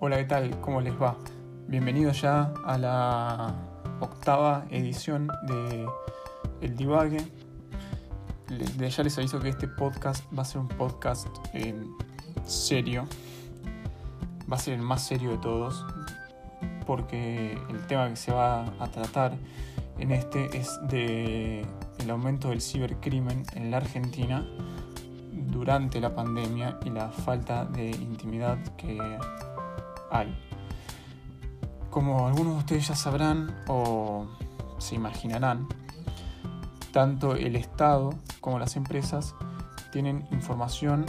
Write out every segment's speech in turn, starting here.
Hola, ¿qué tal? ¿Cómo les va? Bienvenidos ya a la octava edición de El Divague. Les- ya les aviso que este podcast va a ser un podcast serio. Va a ser el más serio de todos. Porque el tema que se va a tratar en este es de el aumento del cibercrimen en la Argentina durante la pandemia y la falta de intimidad que Como algunos de ustedes ya sabrán o se imaginarán, tanto el Estado como las empresas tienen información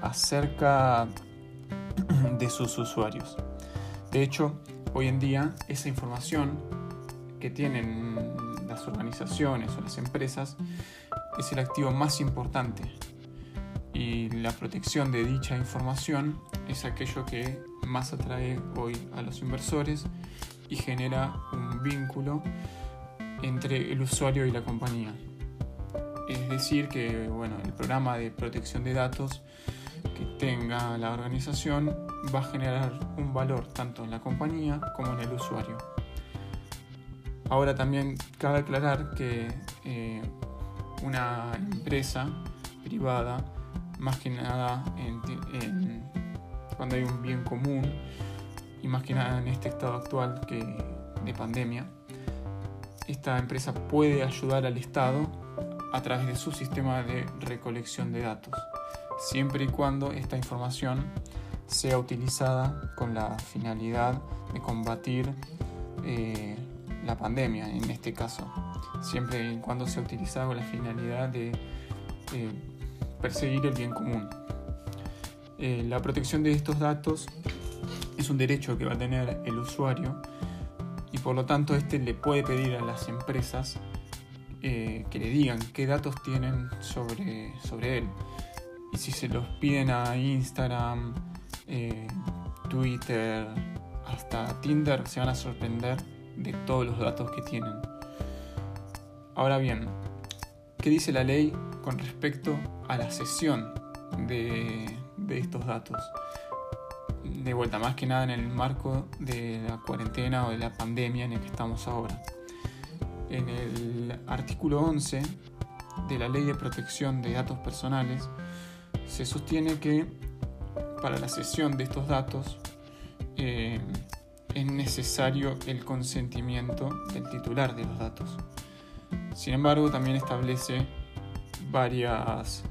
acerca de sus usuarios. De hecho, hoy en día esa información que tienen las organizaciones o las empresas es el activo más importante y la protección de dicha información es aquello que más atrae hoy a los inversores y genera un vínculo entre el usuario y la compañía. Es decir, que bueno, el programa de protección de datos que tenga la organización va a generar un valor tanto en la compañía como en el usuario. Ahora también cabe aclarar que eh, una empresa privada más que nada en, cuando hay un bien común y más que nada en este estado actual que, de pandemia, esta empresa puede ayudar al Estado a través de su sistema de recolección de datos, siempre y cuando esta información sea utilizada con la finalidad de combatir eh, la pandemia en este caso, siempre y cuando sea utilizada con la finalidad de eh, perseguir el bien común. Eh, la protección de estos datos es un derecho que va a tener el usuario y por lo tanto este le puede pedir a las empresas eh, que le digan qué datos tienen sobre, sobre él. Y si se los piden a Instagram, eh, Twitter, hasta Tinder, se van a sorprender de todos los datos que tienen. Ahora bien, ¿qué dice la ley con respecto a la cesión de, de, estos datos. De vuelta, más que nada en el marco de la cuarentena o de la pandemia en el que estamos ahora. En el artículo 11 de la Ley de Protección de Datos Personales se sostiene que para la cesión de estos datos eh, es necesario el consentimiento del titular de los datos. Sin embargo, también establece varias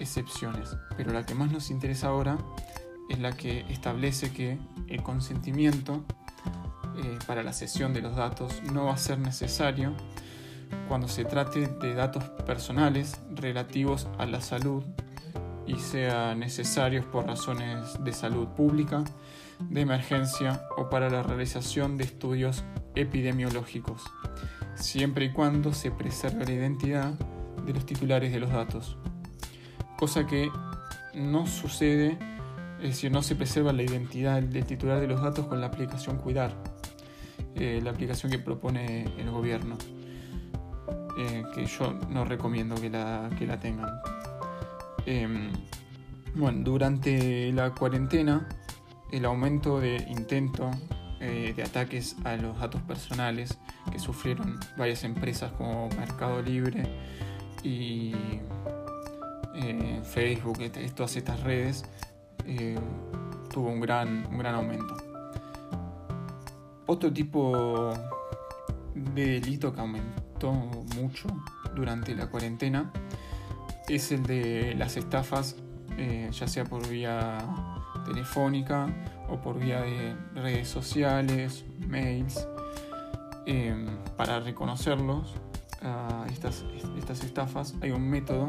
excepciones, pero la que más nos interesa ahora es la que establece que el consentimiento eh, para la cesión de los datos no va a ser necesario cuando se trate de datos personales relativos a la salud y sean necesarios por razones de salud pública, de emergencia o para la realización de estudios epidemiológicos, siempre y cuando se preserve la identidad de los titulares de los datos cosa que no sucede, es decir, no se preserva la identidad del titular de los datos con la aplicación Cuidar, eh, la aplicación que propone el gobierno, eh, que yo no recomiendo que la, que la tengan. Eh, bueno, durante la cuarentena, el aumento de intento de ataques a los datos personales que sufrieron varias empresas como Mercado Libre y eh, Facebook, todas estas redes, eh, tuvo un gran, un gran aumento. Otro tipo de delito que aumentó mucho durante la cuarentena es el de las estafas, eh, ya sea por vía telefónica o por vía de redes sociales, mails. para reconocerlos, a estas, estas estafas, hay un método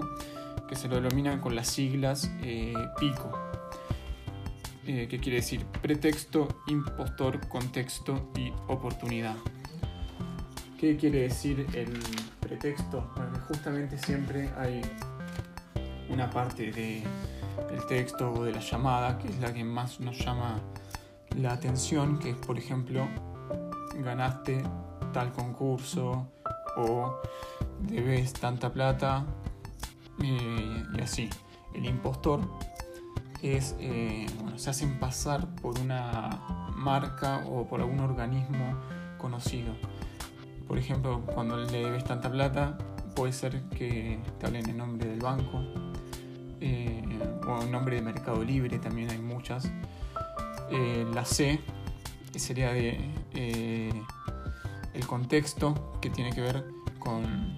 que se lo denominan con las siglas eh, PICO, eh, que quiere decir pretexto, impostor, contexto y oportunidad. ¿Qué quiere decir el pretexto? Bueno, justamente siempre hay una parte de, del texto o de la llamada que es la que más nos llama la atención, que es por ejemplo, ganaste tal concurso o debes tanta plata y así. El impostor es, eh, bueno, se hacen pasar por una marca o por algún organismo conocido. Por ejemplo, cuando le debes tanta plata, puede ser que te hablen en nombre del banco eh, o en nombre de Mercado Libre, también hay muchas. Eh, la C, sería de el contexto, que tiene que ver con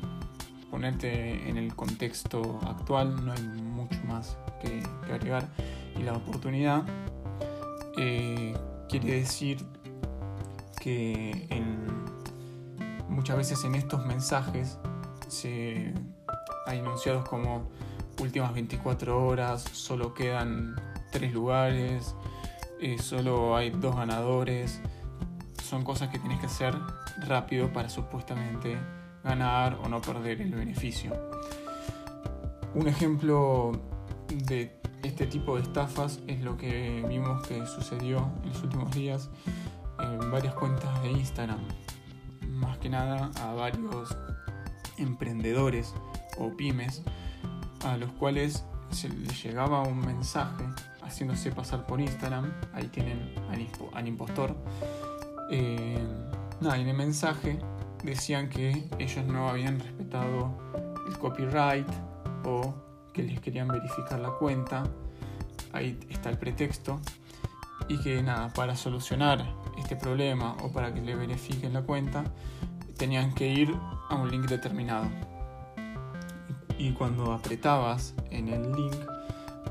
ponerte en el contexto actual, no hay mucho más que, agregar. Y la oportunidad eh, quiere decir que muchas veces en estos mensajes se, hay enunciados como últimas 24 horas, solo quedan tres lugares, eh, solo hay dos ganadores. Son cosas que tienes que hacer rápido para supuestamente ganar o no perder el beneficio. Un ejemplo de este tipo de estafas es lo que vimos que sucedió en los últimos días en varias cuentas de Instagram. Más que nada a varios emprendedores o pymes a los cuales se les llegaba un mensaje haciéndose pasar por Instagram. Ahí tienen al, impostor. Eh, nada, en el mensaje decían que ellos no habían respetado el copyright o que les querían verificar la cuenta. Ahí está el pretexto. Y que nada, para solucionar este problema o para que le verifiquen la cuenta, tenían que ir a un link determinado. Y cuando apretabas en el link,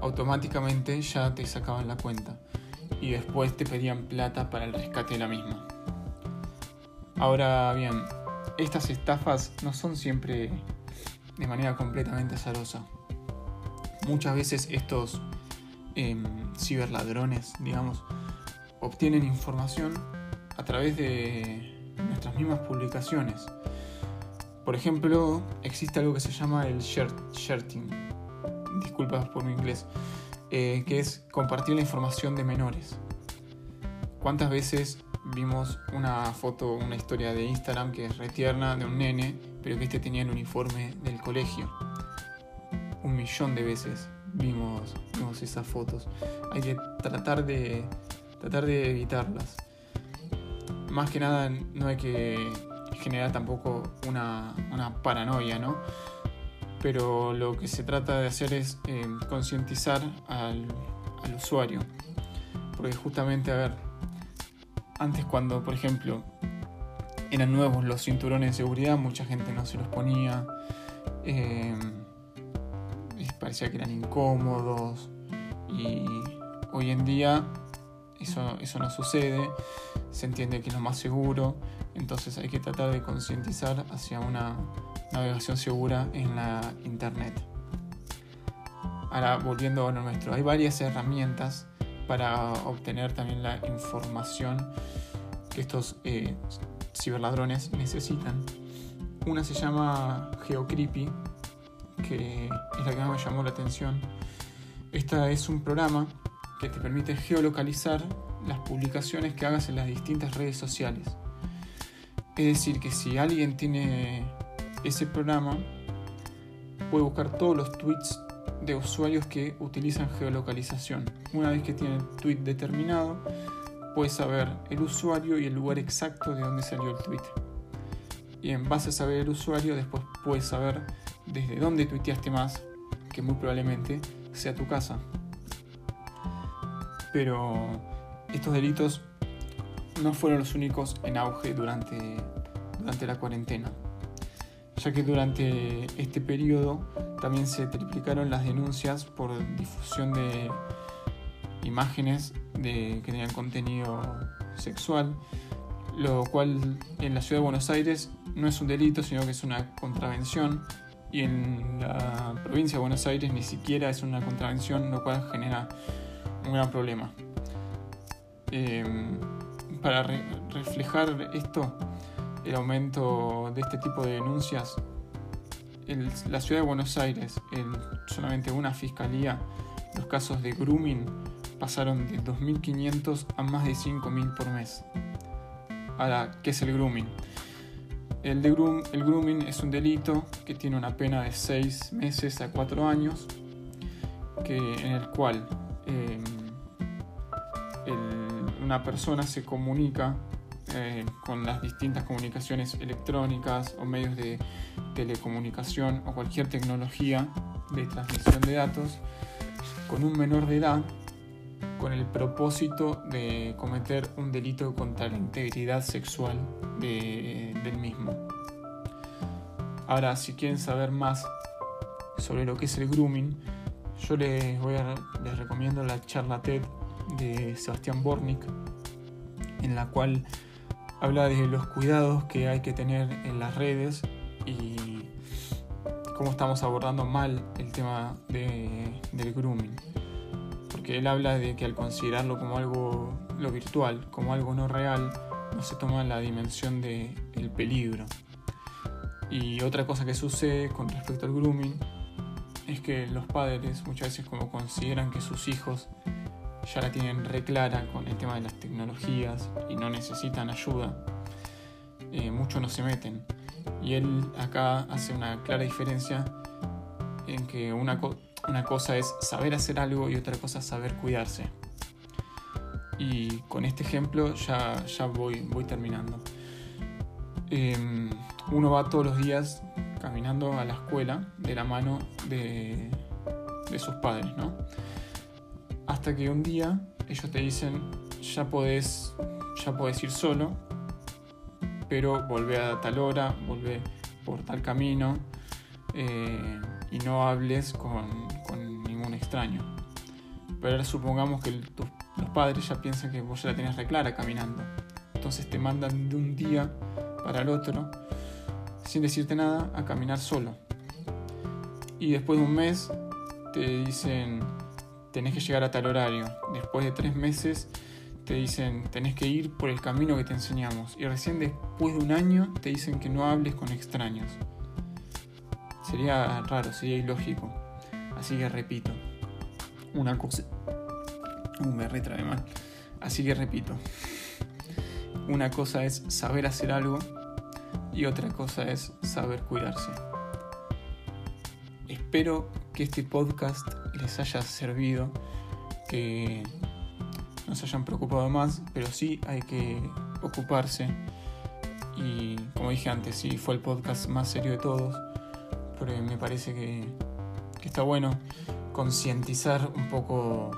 automáticamente ya te sacaban la cuenta. Y después te pedían plata para el rescate de la misma. Ahora bien, estas estafas no son siempre de manera completamente azarosa. Muchas veces estos em, ciberladrones, digamos, obtienen información a través de nuestras mismas publicaciones. Por ejemplo, existe algo que se llama el shirting, disculpas por mi inglés, eh, que es compartir la información de menores. ¿Cuántas veces vimos una foto, una historia de Instagram que es retierna de un nene, pero que este tenía el uniforme del colegio. Un millón de veces vimos, vimos esas fotos. Hay que tratar de, tratar de evitarlas. Más que nada no hay que generar tampoco una, paranoia, ¿no? Pero lo que se trata de hacer es eh, concientizar al usuario. Porque justamente, a ver, antes cuando, por ejemplo, eran nuevos los cinturones de seguridad, mucha gente no se los ponía. Eh, parecía que eran incómodos. Y hoy en día eso, eso no sucede. Se entiende que es lo más seguro. Entonces hay que tratar de concientizar hacia una navegación segura en la internet. Ahora volviendo a lo nuestro, hay varias herramientas para obtener también la información que estos eh, ciberladrones necesitan. Una se llama GeoCreepy, que es la que más me llamó la atención. Esta es un programa que te permite geolocalizar las publicaciones que hagas en las distintas redes sociales. Es decir, que si alguien tiene ese programa, puede buscar todos los tweets de usuarios que utilizan geolocalización. Una vez que tiene el tweet determinado, puedes saber el usuario y el lugar exacto de donde salió el tweet. Y en base a saber el usuario, después puedes saber desde dónde tuiteaste más, que muy probablemente sea tu casa. Pero estos delitos no fueron los únicos en auge durante, durante la cuarentena ya que durante este periodo también se triplicaron las denuncias por difusión de imágenes de, que tenían contenido sexual, lo cual en la ciudad de Buenos Aires no es un delito, sino que es una contravención, y en la provincia de Buenos Aires ni siquiera es una contravención, lo cual genera un gran problema. Em, para reflejar esto, el aumento de este tipo de denuncias, en la ciudad de Buenos Aires, en solamente una fiscalía, los casos de grooming pasaron de 2.500 a más de 5.000 por mes. Ahora, ¿qué es el grooming? El, de grooming es un delito que tiene una pena de 6 meses a 4 años, que, en el cual em, una persona se comunica eh, con las distintas comunicaciones electrónicas o medios de telecomunicación o cualquier tecnología de transmisión de datos con un menor de edad con el propósito de cometer un delito contra la integridad sexual del mismo. Ahora, si quieren saber más sobre lo que es el grooming, yo les, voy a, les recomiendo la charla TED de Sebastián Bornik, en la cual habla de los cuidados que hay que tener en las redes y cómo estamos abordando mal el tema del grooming porque él habla de que al considerarlo como algo lo virtual, como algo no real, no se toma la dimensión del el peligro. Y otra cosa que sucede con respecto al grooming es que los padres muchas veces como consideran que sus hijos ya la tienen reclara con el tema de las tecnologías y no necesitan ayuda, eh, muchos no se meten. Y él acá hace una clara diferencia en que una, una cosa es saber hacer algo y otra cosa es saber cuidarse. Y con este ejemplo ya, ya voy, voy terminando. Em, uno va todos los días caminando a la escuela de la mano de, de sus padres, ¿no? Hasta que un día ellos te dicen, ya podés, ya podés ir solo, pero volvé a tal hora, volvé por tal camino. Eh, y no hables con, ningún extraño. Pero ahora supongamos que los padres ya piensan que vos ya la tenés reclara caminando. Entonces te mandan de un día para el otro, sin decirte nada, a caminar solo. Y después de un mes te dicen, tenés que llegar a tal horario. Después de tres meses te dicen, tenés que ir por el camino que te enseñamos. Y recién después de un año te dicen que no hables con extraños. Sería raro, sería ilógico. Así que repito. Una cosa. Uh, me retrae mal. Así que repito. Una cosa es saber hacer algo y otra cosa es saber cuidarse. Espero que este podcast les haya servido, que no se hayan preocupado más, pero sí hay que ocuparse. Y como dije antes, sí fue el podcast más serio de todos me parece que, está bueno concientizar un poco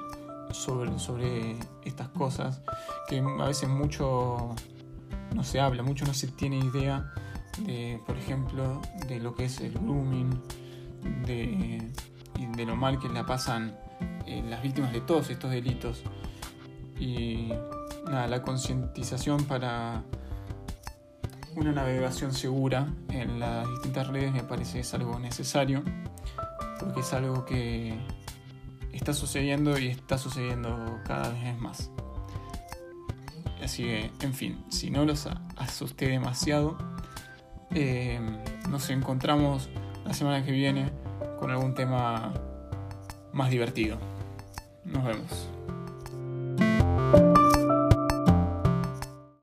sobre, sobre estas cosas, que a veces mucho no se habla, mucho no se tiene idea de, por ejemplo, de lo que es el grooming, de, de lo mal que la pasan eh, las víctimas de todos estos delitos. Y nada, la concientización para una navegación segura en las distintas redes me parece es algo necesario, porque es algo que está sucediendo y está sucediendo cada vez más. Así que, en fin, si no los asusté demasiado, eh, nos encontramos la semana que viene con algún tema más divertido. Nos vemos.